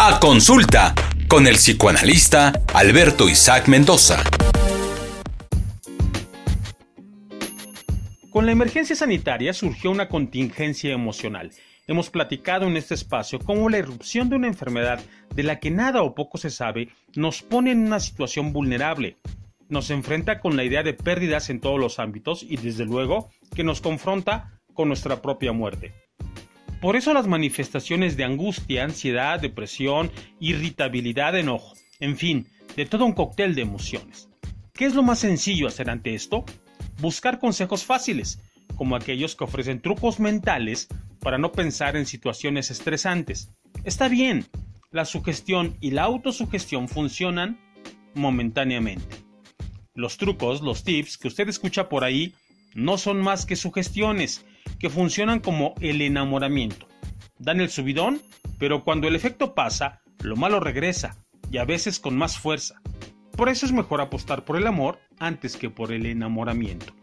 A consulta con el psicoanalista Alberto Isaac Mendoza. Con la emergencia sanitaria surgió una contingencia emocional. Hemos platicado en este espacio cómo la irrupción de una enfermedad de la que nada o poco se sabe nos pone en una situación vulnerable. Nos enfrenta con la idea de pérdidas en todos los ámbitos y desde luego que nos confronta con nuestra propia muerte. Por eso las manifestaciones de angustia, ansiedad, depresión, irritabilidad, enojo, en fin, de todo un cóctel de emociones. ¿Qué es lo más sencillo hacer ante esto? Buscar consejos fáciles, como aquellos que ofrecen trucos mentales para no pensar en situaciones estresantes. Está bien, la sugestión y la autosugestión funcionan momentáneamente. Los trucos, los tips que usted escucha por ahí, no son más que sugestiones que funcionan como el enamoramiento. Dan el subidón, pero cuando el efecto pasa, lo malo regresa, y a veces con más fuerza. Por eso es mejor apostar por el amor antes que por el enamoramiento.